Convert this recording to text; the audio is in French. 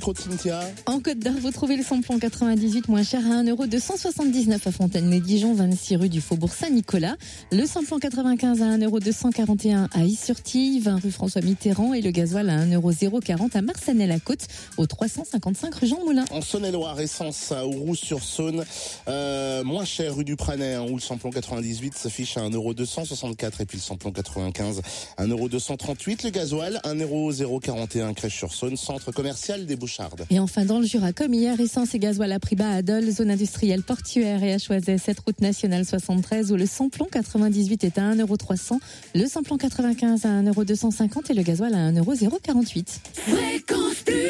Micro de Cynthia. En Côte d'Or, vous trouvez le samplon 98 moins cher à 1,279€ à Fontaine-les-Dijon, 26 rue du Faubourg Saint-Nicolas. Le samplon 95 à 1,241€ à Is-sur-Tille, 20 rue François Mitterrand et le gasoil à 1,040€ à Marsanel-la-Côte, au 355 rue Jean Moulin. En Saône-et-Loire, essence à Ouroux-sur-Saône, euh, moins cher rue du Pranet, hein, où le samplon 98 s'affiche à 1,264€ et puis le samplon 95 à 1,238€. Le gasoil, 1,041€ Crèche-sur-Saône, centre commercial des Et enfin, dans le Jura, comme hier, essence et gasoil à prix bas à Dole, zone industrielle portuaire et à Choiset, cette route nationale 73 où le samplon 98 est à 1,300€, le samplon 95 à 1,250€ et le gasoil à 1,048€. Fréquence Plus